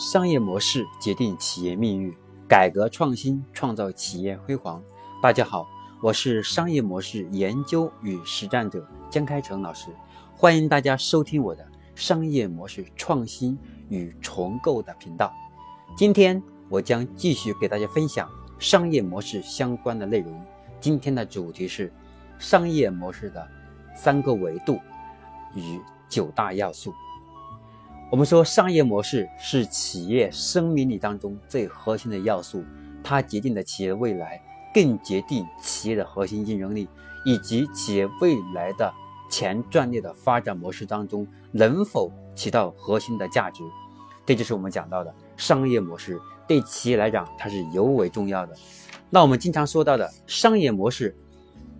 商业模式决定企业命运，改革创新创造企业辉煌。大家好，我是商业模式研究与实战者江开成老师，欢迎大家收听我的商业模式创新与重构的频道。今天我将继续给大家分享商业模式相关的内容。今天的主题是商业模式的三个维度与九大要素。我们说，商业模式是企业生命力当中最核心的要素，它决定了企业未来，更决定企业的核心竞争力，以及企业未来的前战略的发展模式当中能否起到核心的价值。这就是我们讲到的商业模式对企业来讲，它是尤为重要的。那我们经常说到的商业模式，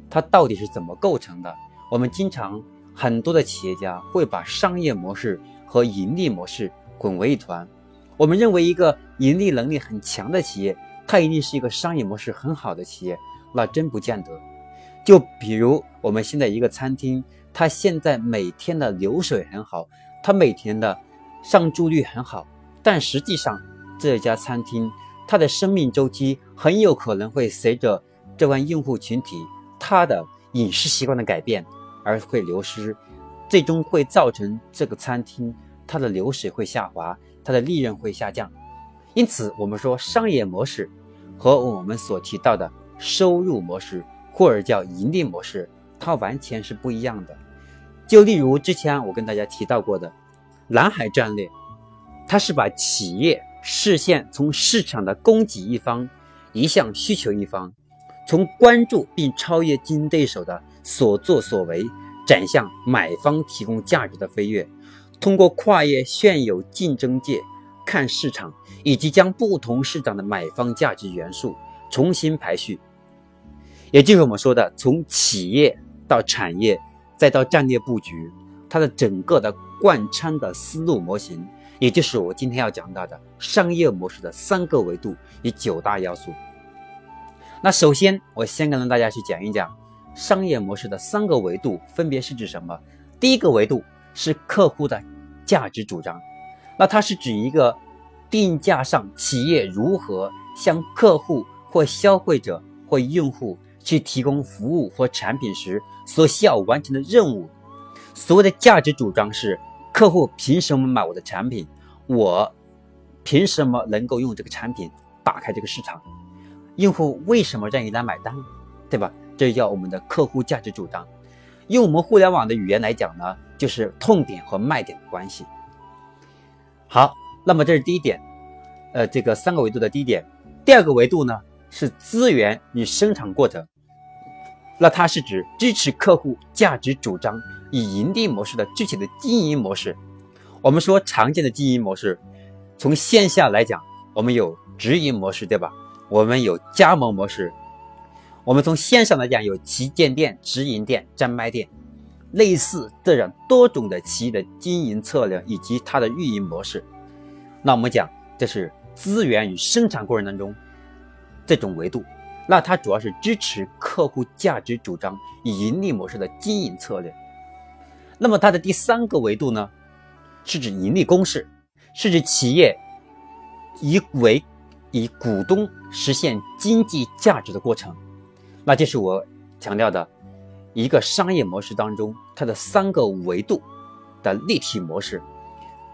它到底是怎么构成的？我们经常很多的企业家会把商业模式。和盈利模式混为一团，我们认为一个盈利能力很强的企业，它一定是一个商业模式很好的企业，那真不见得。就比如我们现在一个餐厅，它现在每天的流水很好，它每天的上座率很好，但实际上这家餐厅它的生命周期很有可能会随着这帮用户群体他的饮食习惯的改变而会流失。最终会造成这个餐厅它的流水会下滑，它的利润会下降。因此，我们说商业模式和我们所提到的收入模式或者叫盈利模式，它完全是不一样的。就例如之前我跟大家提到过的蓝海战略，它是把企业视线从市场的供给一方移向需求一方，从关注并超越竞争对手的所作所为。展向买方提供价值的飞跃，通过跨越现有竞争界看市场，以及将不同市场的买方价值元素重新排序，也就是我们说的从企业到产业再到战略布局，它的整个的贯穿的思路模型，也就是我今天要讲到的商业模式的三个维度与九大要素。那首先，我先跟大家去讲一讲。商业模式的三个维度分别是指什么？第一个维度是客户的价值主张，那它是指一个定价上企业如何向客户或消费者或用户去提供服务或产品时所需要完成的任务。所谓的价值主张是客户凭什么买我的产品？我凭什么能够用这个产品打开这个市场？用户为什么愿意来买单？对吧？这叫我们的客户价值主张。用我们互联网的语言来讲呢，就是痛点和卖点的关系。好，那么这是第一点，呃，这个三个维度的第一点。第二个维度呢是资源与生产过程，那它是指支持客户价值主张以盈利模式的具体的经营模式。我们说常见的经营模式，从线下来讲，我们有直营模式，对吧？我们有加盟模式。我们从线上来讲，有旗舰店、直营店、专卖店，类似这样多种的企业的经营策略以及它的运营模式。那我们讲，这是资源与生产过程当中这种维度。那它主要是支持客户价值主张以盈利模式的经营策略。那么它的第三个维度呢，是指盈利公式，是指企业以为以股东实现经济价值的过程。那就是我强调的一个商业模式当中，它的三个维度的立体模式。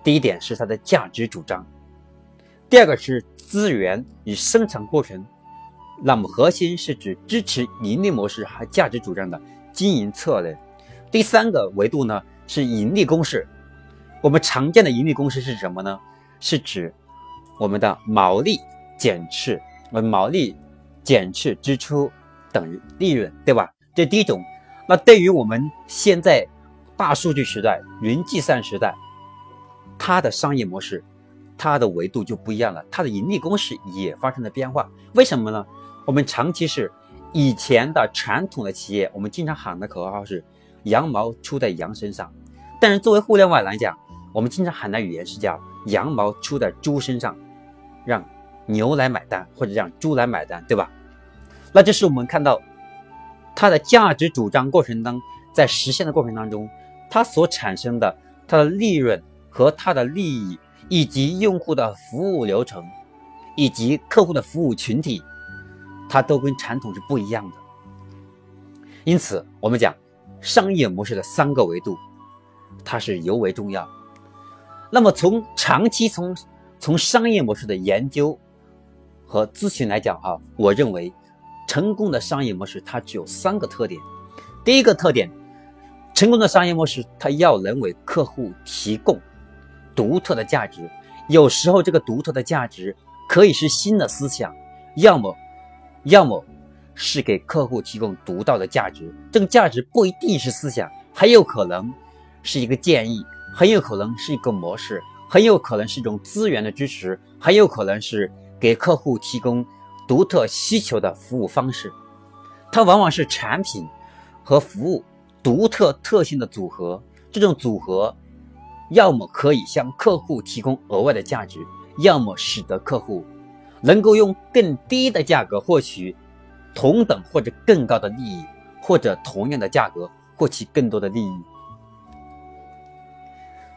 第一点是它的价值主张，第二个是资源与生产过程，那么核心是指支持盈利模式和价值主张的经营策略。第三个维度呢是盈利公式。我们常见的盈利公式是什么呢？是指我们的毛利减去我们毛利减去支出。等于利润，对吧？这第一种。那对于我们现在大数据时代、云计算时代，它的商业模式、它的维度就不一样了，它的盈利公式也发生了变化。为什么呢？我们长期是以前的传统的企业，我们经常喊的口号是“羊毛出在羊身上”，但是作为互联网来讲，我们经常喊的语言是叫“羊毛出在猪身上”，让牛来买单或者让猪来买单，对吧？那这是我们看到它的价值主张过程当在实现的过程当中，它所产生的它的利润和它的利益，以及用户的服务流程，以及客户的服务群体，它都跟传统是不一样的。因此，我们讲商业模式的三个维度，它是尤为重要。那么，从长期从从商业模式的研究和咨询来讲，哈，我认为成功的商业模式它只有三个特点。第一个特点，成功的商业模式它要能为客户提供。独特的价值，有时候这个独特的价值可以是新的思想，要么，要么是给客户提供独到的价值。这个价值不一定是思想，很有可能是一个建议，很有可能是一个模式，很有可能是一种资源的支持，很有可能是给客户提供独特需求的服务方式。它往往是产品和服务独特特性的组合，这种组合。要么可以向客户提供额外的价值，要么使得客户能够用更低的价格获取同等或者更高的利益，或者同样的价格获取更多的利益。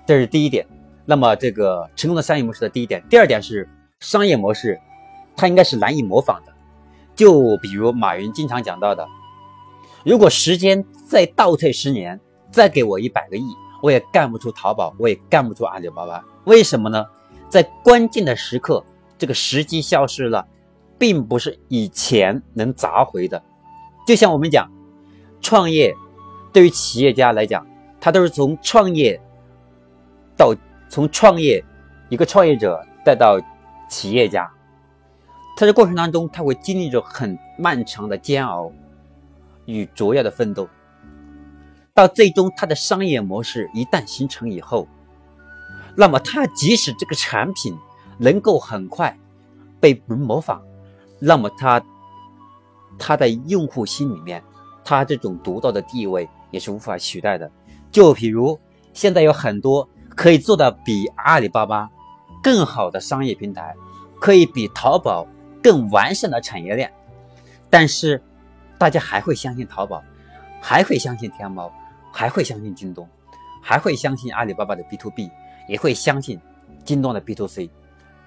这是第一点。那么，这个成功的商业模式的第一点。第二点是商业模式，它应该是难以模仿的。就比如马云经常讲到的，如果时间再倒退十年，再给我一百个亿。我也干不出淘宝，我也干不出阿里巴巴，为什么呢？在关键的时刻，这个时机消失了，并不是以前能砸回的。就像我们讲，创业对于企业家来讲，他都是从创业到从创业一个创业者再到企业家，在这过程当中他会经历着很漫长的煎熬与卓越的奋斗。到最终，他的商业模式一旦形成以后，那么他即使这个产品能够很快被人模仿，那么他他的用户心里面，他这种独到的地位也是无法取代的。就比如现在有很多可以做到比阿里巴巴更好的商业平台，可以比淘宝更完善的产业链，但是大家还会相信淘宝，还会相信天猫。还会相信京东，还会相信阿里巴巴的 B to B，也会相信京东的 B to C，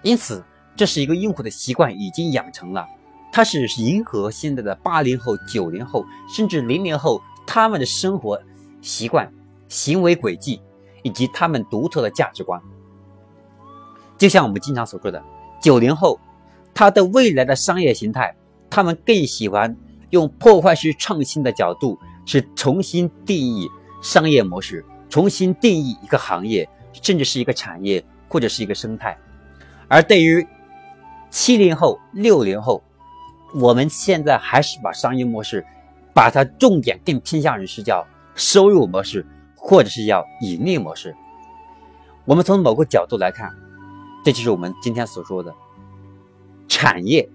因此这是一个用户的习惯已经养成了，它是迎合现在的八零后、九零后甚至零零后他们的生活习惯、行为轨迹以及他们独特的价值观。就像我们经常所说的，九零后他的未来的商业形态，他们更喜欢用破坏式创新的角度。是重新定义商业模式，重新定义一个行业，甚至是一个产业或者是一个生态。而对于七零后、六零后，我们现在还是把商业模式，把它重点更偏向于是叫收入模式，或者是叫盈利模式。我们从某个角度来看，这就是我们今天所说的产业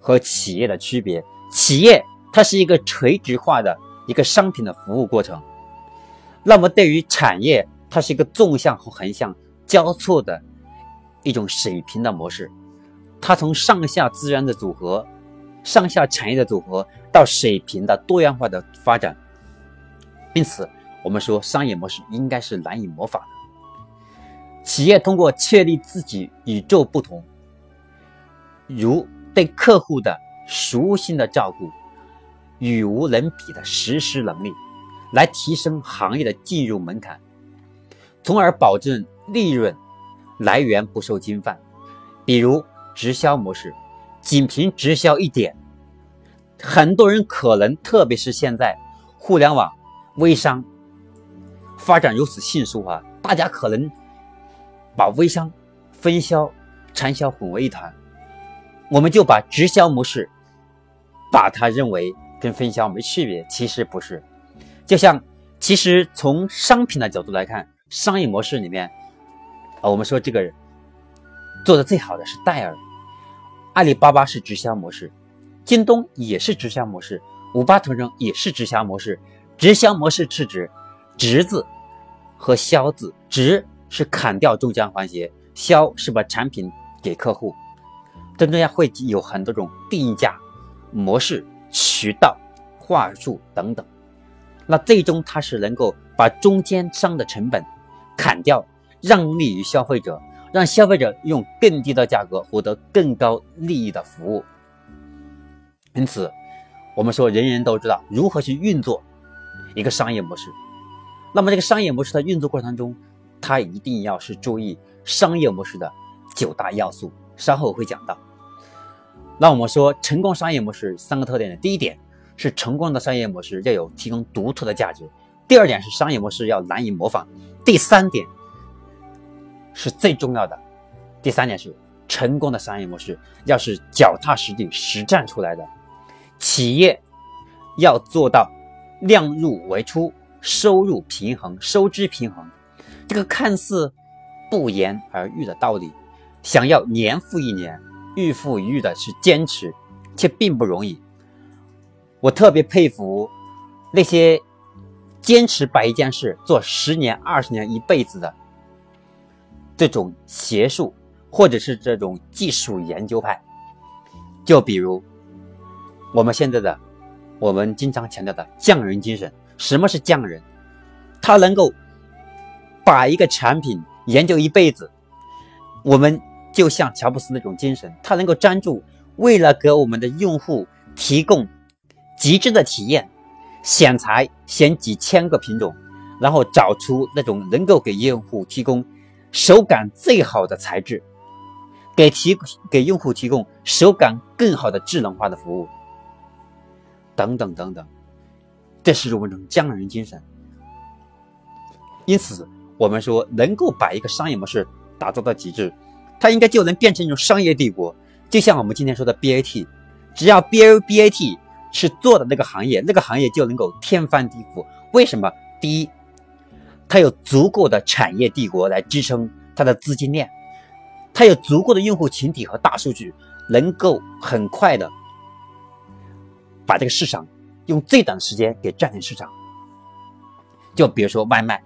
和企业的区别。企业它是一个垂直化的。一个商品的服务过程，那么对于产业，它是一个纵向和横向交错的一种水平的模式。它从上下资源的组合、上下产业的组合到水平的多样化的发展。因此，我们说商业模式应该是难以模仿的。企业通过确立自己与众不同，如对客户的熟悉的照顾。与无能比的实施能力，来提升行业的进入门槛，从而保证利润来源不受侵犯。比如直销模式，仅凭直销一点，很多人可能，特别是现在互联网微商发展如此迅速啊，大家可能把微商、分销、传销混为一谈。我们就把直销模式，把它认为。跟分销没区别，其实不是。就像，其实从商品的角度来看，商业模式里面，啊，我们说这个做的最好的是戴尔，阿里巴巴是直销模式，京东也是直销模式，五八同城也是直销模式。直销模式是指“直”字和“销”字，“直”是砍掉中间环节，“销”是把产品给客户。这中间会有很多种定价模式。渠道、话术等等，那最终它是能够把中间商的成本砍掉，让利于消费者，让消费者用更低的价格获得更高利益的服务。因此，我们说人人都知道如何去运作一个商业模式。那么，这个商业模式的运作过程当中，它一定要是注意商业模式的九大要素。稍后会讲到。那我们说成功商业模式三个特点的第一点是成功的商业模式要有提供独特的价值。第二点是商业模式要难以模仿。第三点是最重要的。第三点是成功的商业模式要是脚踏实地实战出来的。企业要做到量入为出。收入平衡，收支平衡，这个看似不言而喻的道理，想要年复一年、日复一日的去坚持，却并不容易。我特别佩服那些坚持把一件事做十年、二十年、一辈子的这种学术或者是这种技术研究派。就比如我们现在的，我们经常强调的匠人精神。什么是匠人？他能够把一个产品研究一辈子。我们就像乔布斯那种精神，他能够专注，为了给我们的用户提供极致的体验，选材选几千个品种，然后找出那种能够给用户提供手感最好的材质，给提给用户提供手感更好的智能化的服务，等等等等。这是我们这种匠人精神，因此我们说能够把一个商业模式打造到极致，它应该就能变成一种商业帝国。就像我们今天说的 BAT，只要 BABAT 是做的那个行业，那个行业就能够天翻地覆。为什么？第一，它有足够的产业帝国来支撑它的资金链，它有足够的用户群体和大数据，能够很快的把这个市场。用最短的时间给占领市场，就比如说外卖，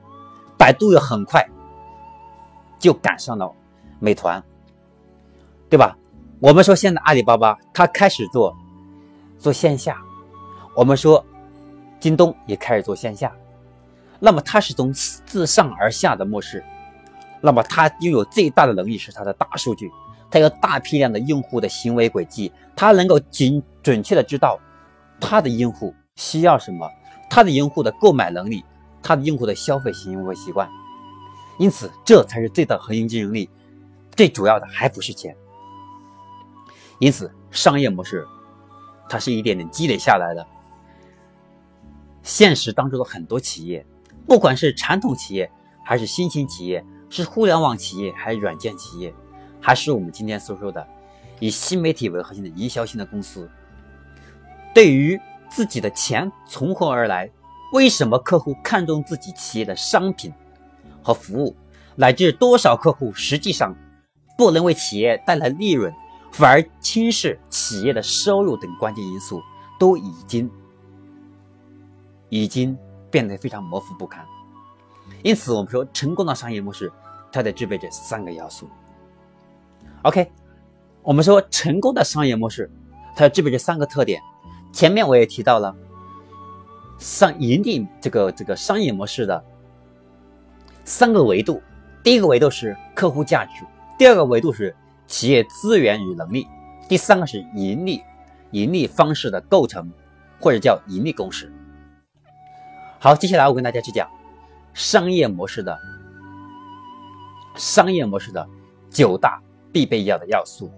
百度又很快就赶上了美团，对吧？我们说现在阿里巴巴它开始做做线下，我们说京东也开始做线下，那么它是从自上而下的模式，那么它拥有最大的能力是它的大数据，它有大批量的用户的行为轨迹，它能够准准确的知道。他的用户需要什么？他的用户的购买能力，他的用户的消费行为习惯，因此这才是最大核心竞争力。最主要的还不是钱。因此，商业模式它是一点点积累下来的。现实当中的很多企业，不管是传统企业还是新兴企业，是互联网企业还是软件企业，还是我们今天所说的以新媒体为核心的营销性的公司。对于自己的钱从何而来，为什么客户看中自己企业的商品和服务，乃至多少客户实际上不能为企业带来利润，反而轻视企业的收入等关键因素，都已经已经变得非常模糊不堪。因此，我们说成功的商业模式，它得具备这三个要素。OK，我们说成功的商业模式，它要具备这三个特点。前面我也提到了，商引领这个这个商业模式的三个维度。第一个维度是客户价值，第二个维度是企业资源与能力，第三个是盈利盈利方式的构成，或者叫盈利公式。好，接下来我跟大家去讲商业模式的商业模式的九大必备要的要素。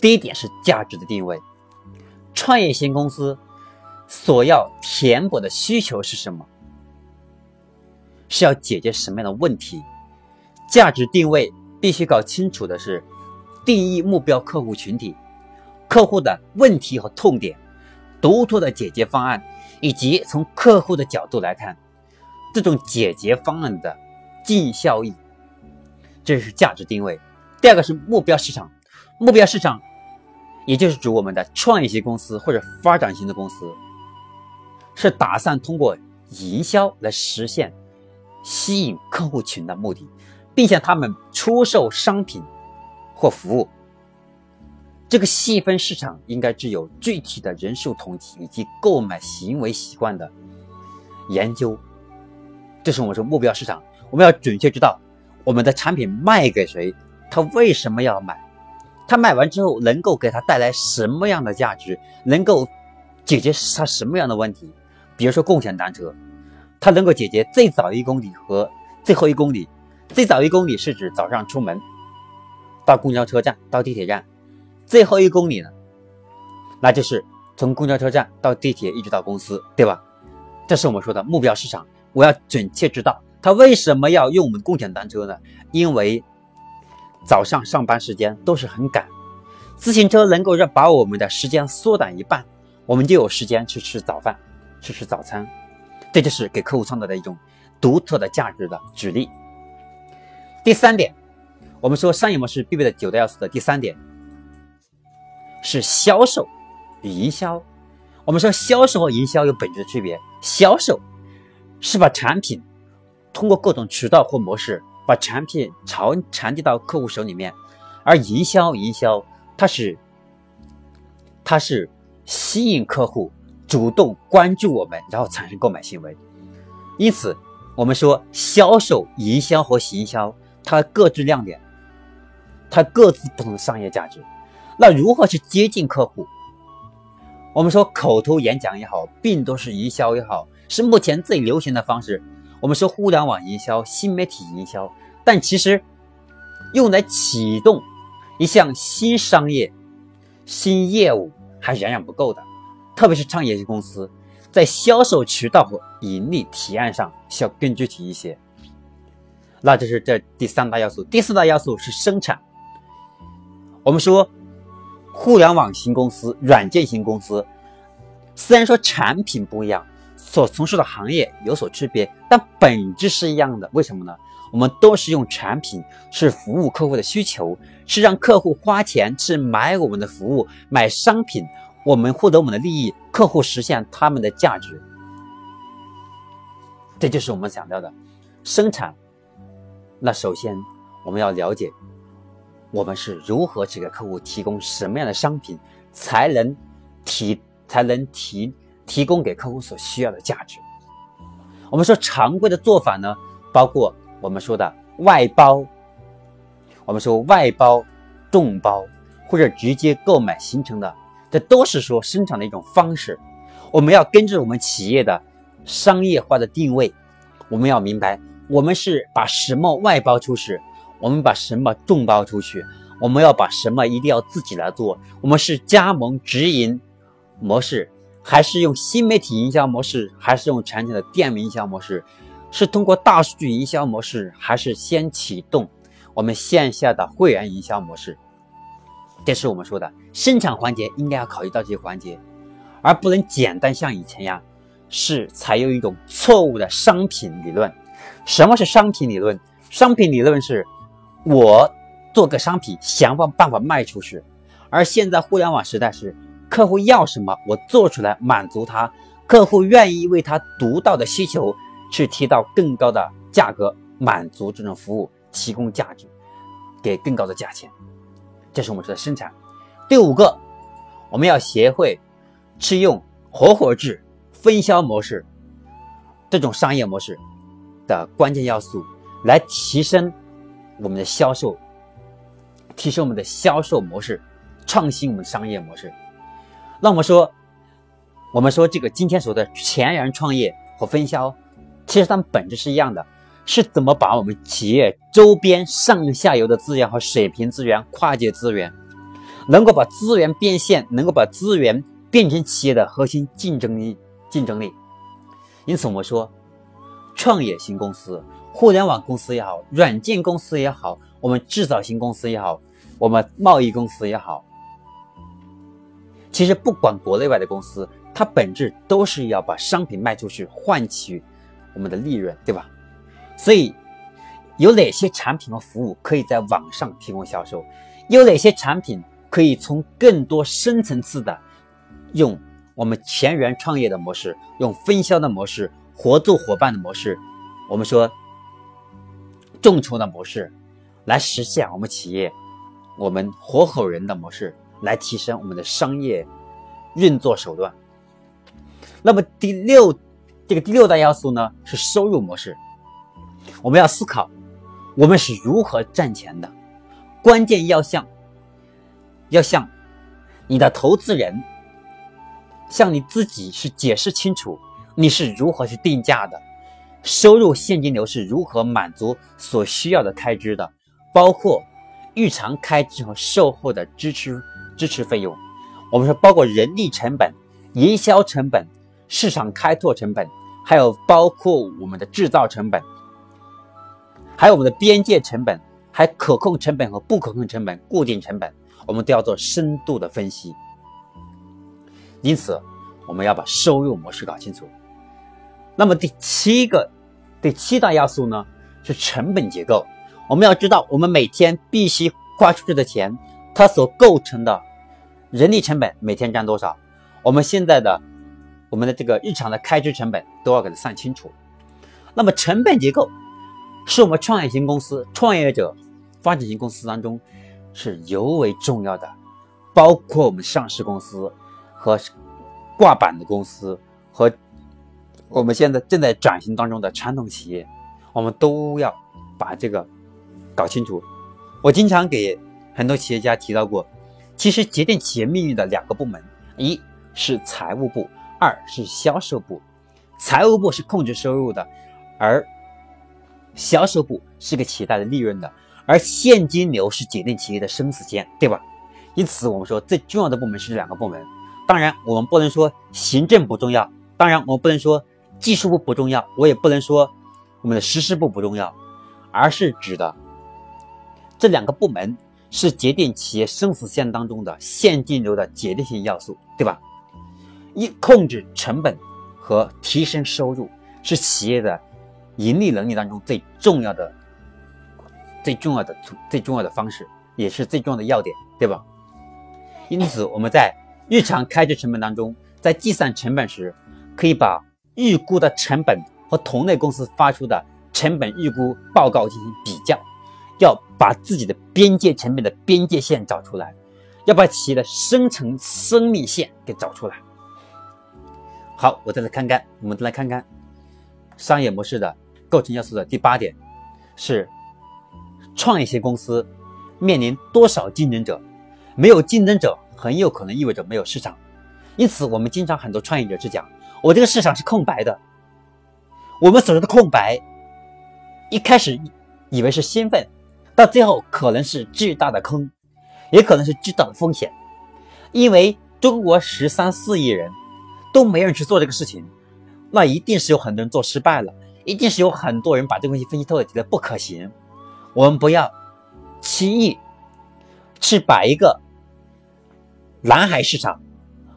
第一点是价值的定位。创业型公司所要填补的需求是什么？是要解决什么样的问题？价值定位必须搞清楚的是，定义目标客户群体、客户的问题和痛点、独特的解决方案，以及从客户的角度来看，这种解决方案的净效益，这是价值定位。第二个是目标市场，目标市场。也就是指我们的创业型公司或者发展型的公司，是打算通过营销来实现吸引客户群的目的，并向他们出售商品或服务。这个细分市场应该具有具体的人数统计以及购买行为习惯的研究。这是我们说目标市场，我们要准确知道我们的产品卖给谁，他为什么要买？他买完之后能够给他带来什么样的价值？能够解决他什么样的问题？比如说共享单车，它能够解决最早一公里和最后一公里。最早一公里是指早上出门到公交车站到地铁站，最后一公里呢，那就是从公交车站到地铁一直到公司，对吧？这是我们说的目标市场。我要准确知道他为什么要用我们共享单车呢？因为早上上班时间都是很赶，自行车能够让把我们的时间缩短一半，我们就有时间去吃早饭，去吃早餐。这就是给客户创造的一种独特的价值的举例。第三点，我们说商业模式必备的九大要素的第三点是销售与营销。我们说销售和营销有本质的区别，销售是把产品通过各种渠道或模式把产品传传递到客户手里面，而营销营销它是它是吸引客户主动关注我们，然后产生购买行为。因此，我们说销售、营销和行销。它各自亮点，它各自不同的商业价值。那如何去接近客户？我们说口头演讲也好，病毒式营销也好，是目前最流行的方式。我们说互联网营销、新媒体营销，但其实用来启动一项新商业、新业务还远远不够的。特别是创业型公司，在销售渠道和盈利提案上需要更具体一些。那这是这第三大要素，第四大要素是生产。我们说，互联网型公司、软件型公司，虽然说产品不一样，所从事的行业有所区别，但本质是一样的。为什么呢？我们都是用产品，是服务客户的需求，是让客户花钱去买我们的服务、买商品，我们获得我们的利益，客户实现他们的价值。这就是我们想到的生产。那首先，我们要了解我们是如何去给客户提供什么样的商品，才能提才能提提供给客户所需要的价值。我们说常规的做法呢，包括我们说的外包，我们说外包、众包或者直接购买形成的，这都是说生产的一种方式。我们要根据我们企业的商业化的定位，我们要明白。我们是把什么外包出去，我们把什么众包出去，我们要把什么一定要自己来做。我们是加盟直营模式，还是用新媒体营销模式，还是用产品的店营销模式？是通过大数据营销模式，还是先启动我们线下的会员营销模式？这是我们说的生产环节应该要考虑到这些环节，而不能简单像以前一样，是采用一种错误的商品理论。什么是商品理论？商品理论是，我做个商品，想方办法卖出去。而现在互联网时代是，客户要什么，我做出来满足他，客户愿意为他独到的需求去提到更高的价格，满足这种服务，提供价值，给更高的价钱。这是我们说的生产。第五个，我们要学会去用合伙制、分销模式这种商业模式。的关键要素来提升我们的销售，提升我们的销售模式，创新我们商业模式。那我们说，我们说这个今天说的全员创业和分销，其实它们本质是一样的，是怎么把我们企业周边上下游的资源和水平资源、跨界资源，能够把资源变现，能够把资源变成企业的核心竞争力、竞争力。因此，我们说。创业型公司、互联网公司也好，软件公司也好，我们制造型公司也好，我们贸易公司也好，其实不管国内外的公司，它本质都是要把商品卖出去，换取我们的利润，对吧？所以，有哪些产品和服务可以在网上提供销售？有哪些产品可以从更多深层次的用我们全员创业的模式，用分销的模式？合作伙伴的模式，我们说众筹的模式，来实现我们企业我们合伙人的模式，来提升我们的商业运作手段。那么第六，这个第六大要素呢是收入模式。我们要思考，我们是如何赚钱的，关键要向要向你的投资人，向你自己是解释清楚你是如何去定价的，收入现金流是如何满足所需要的开支的，包括日常开支和售后的支持支持费用。我们说包括人力成本、营销成本、市场开拓成本，还有包括我们的制造成本，还有我们的边界成本。还可控成本和不可控成本、固定成本，我们都要做深度的分析。因此，我们要把收入模式搞清楚。那么第七个、第七大要素呢，是成本结构。我们要知道，我们每天必须花出去的钱，它所构成的人力成本每天占多少？我们现在的我们的这个日常的开支成本都要给它算清楚。那么成本结构。是我们创业型公司、创业者、发展型公司当中是尤为重要的，包括我们上市公司和挂板的公司和我们现在正在转型当中的传统企业，我们都要把这个搞清楚。我经常给很多企业家提到过，其实决定企业命运的两个部门，一是财务部，二是销售部。财务部是控制收入的，而销售部是给企业带来利润的，而现金流是决定企业的生死线，对吧？因此，我们说最重要的部门是这两个部门。当然，我们不能说行政不重要，当然我们不能说技术部不重要，我也不能说我们的实施部不重要，而是指的这两个部门是决定企业生死线当中的现金流的决定性要素，对吧？一控制成本和提升收入是企业的。盈利能力当中最重要的、最重要的、最重要的方式，也是最重要的要点，对吧？因此，我们在日常开支成本当中，在计算成本时，可以把预估的成本和同类公司发出的成本预估报告进行比较，要把自己的边界成本的边界线找出来，要把企业的生成生命线给找出来。好，我再来看看，我们再来看看商业模式的。构成要素的第八点是，创业型公司面临多少竞争者？没有竞争者，很有可能意味着没有市场。因此，我们经常很多创业者是讲，我这个市场是空白的。我们所说的空白，一开始以为是兴奋，到最后可能是巨大的坑，也可能是巨大的风险。因为中国十三四亿人都没人去做这个事情，那一定是有很多人做失败了。一定是有很多人把这个问题分析透了，觉得不可行。我们不要轻易去把一个蓝海市场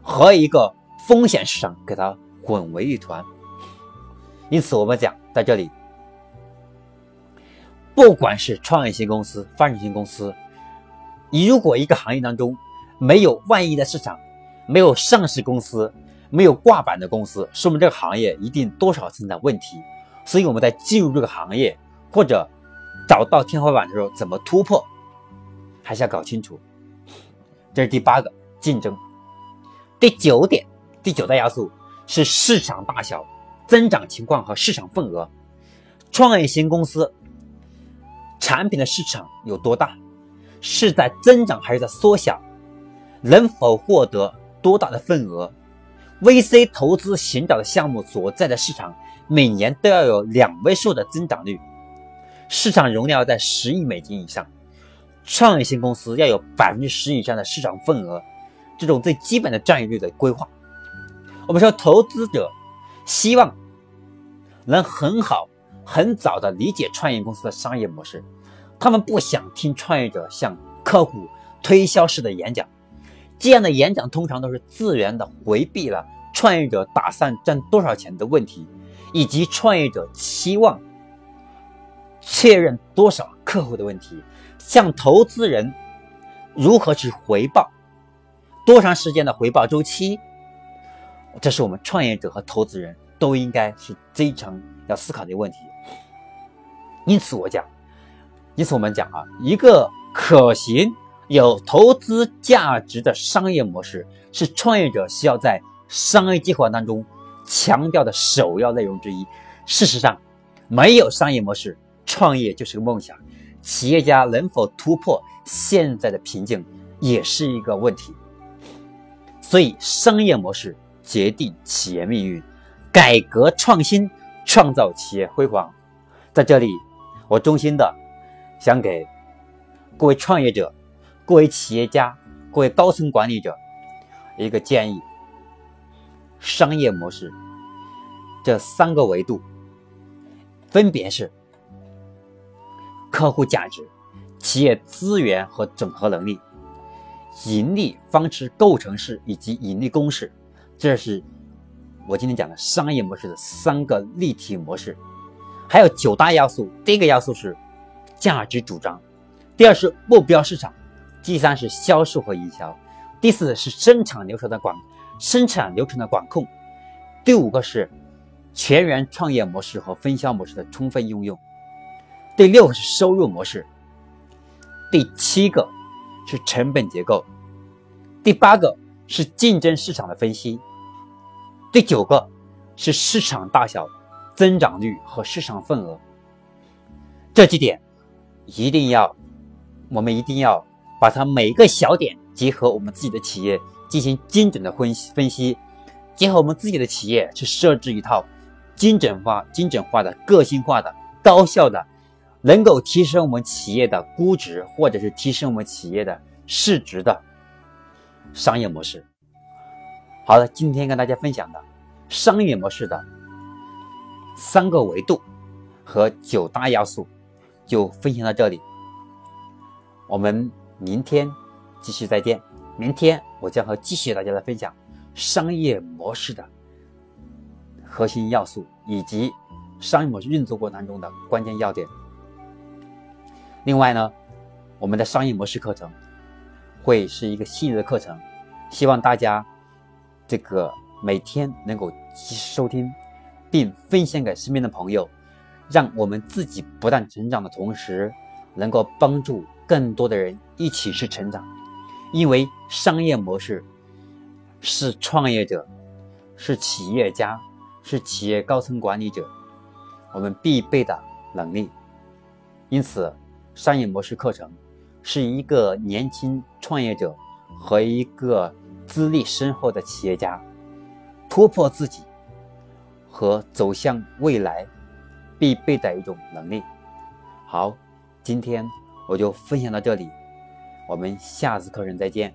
和一个风险市场给它滚为一团。因此，我们讲在这里，不管是创业型公司、发展型公司，你如果一个行业当中没有万亿的市场，没有上市公司，没有挂板的公司，说明这个行业一定多少存在问题。所以我们在进入这个行业或者找到天花板的时候，怎么突破，还是要搞清楚。这是第八个竞争。第九点，第九大要素是市场大小、增长情况和市场份额。创业型公司产品的市场有多大？是在增长还是在缩小？能否获得多大的份额？VC 投资寻找的项目所在的市场。每年都要有两位数的增长率，市场容量要在十亿美金以上，创业型公司要有百分之十以上的市场份额，这种最基本的占有率的规划。我们说，投资者希望能很好、很早的理解创业公司的商业模式，他们不想听创业者向客户推销式的演讲，这样的演讲通常都是自然的回避了创业者打算赚多少钱的问题。以及创业者期望确认多少客户的问题，向投资人如何去回报，多长时间的回报周期，这是我们创业者和投资人都应该是非常要思考的一个问题。因此，我讲，因此我们讲啊，一个可行、有投资价值的商业模式，是创业者需要在商业计划当中。强调的首要内容之一。事实上，没有商业模式，创业就是个梦想。企业家能否突破现在的瓶颈，也是一个问题。所以，商业模式决定企业命运，改革创新创造企业辉煌。在这里，我衷心的想给各位创业者、各位企业家、各位高层管理者一个建议：商业模式这三个维度，分别是。客户价值、企业资源和整合能力、盈利方式构成式以及盈利公式，这是我今天讲的商业模式的三个立体模式。还有九大要素，第一个要素是价值主张，第二是目标市场，第三是销售和营销，第四是生产流程的管生产流程的管控，第五个是全员创业模式和分销模式的充分应用。第六个是收入模式，第七个是成本结构，第八个是竞争市场的分析，第九个是市场大小、增长率和市场份额。这几点一定要，我们一定要把它每个小点结合我们自己的企业进行精准的分析分析，结合我们自己的企业去设置一套精准化、精准化的、个性化的、高效的。能够提升我们企业的估值，或者是提升我们企业的市值的商业模式。好了，今天跟大家分享的商业模式的三个维度和九大要素就分享到这里。我们明天继续再见。明天我将和继续大家来分享商业模式的核心要素以及商业模式运作过程当中的关键要点。另外呢，我们的商业模式课程会是一个系列的课程，希望大家这个每天能够及时收听，并分享给身边的朋友，让我们自己不断成长的同时，能够帮助更多的人一起去成长。因为商业模式是创业者、是企业家、是企业高层管理者我们必备的能力，因此。商业模式课程是一个年轻创业者和一个资历深厚的企业家突破自己和走向未来必备的一种能力。好，今天我就分享到这里，我们下次课程再见。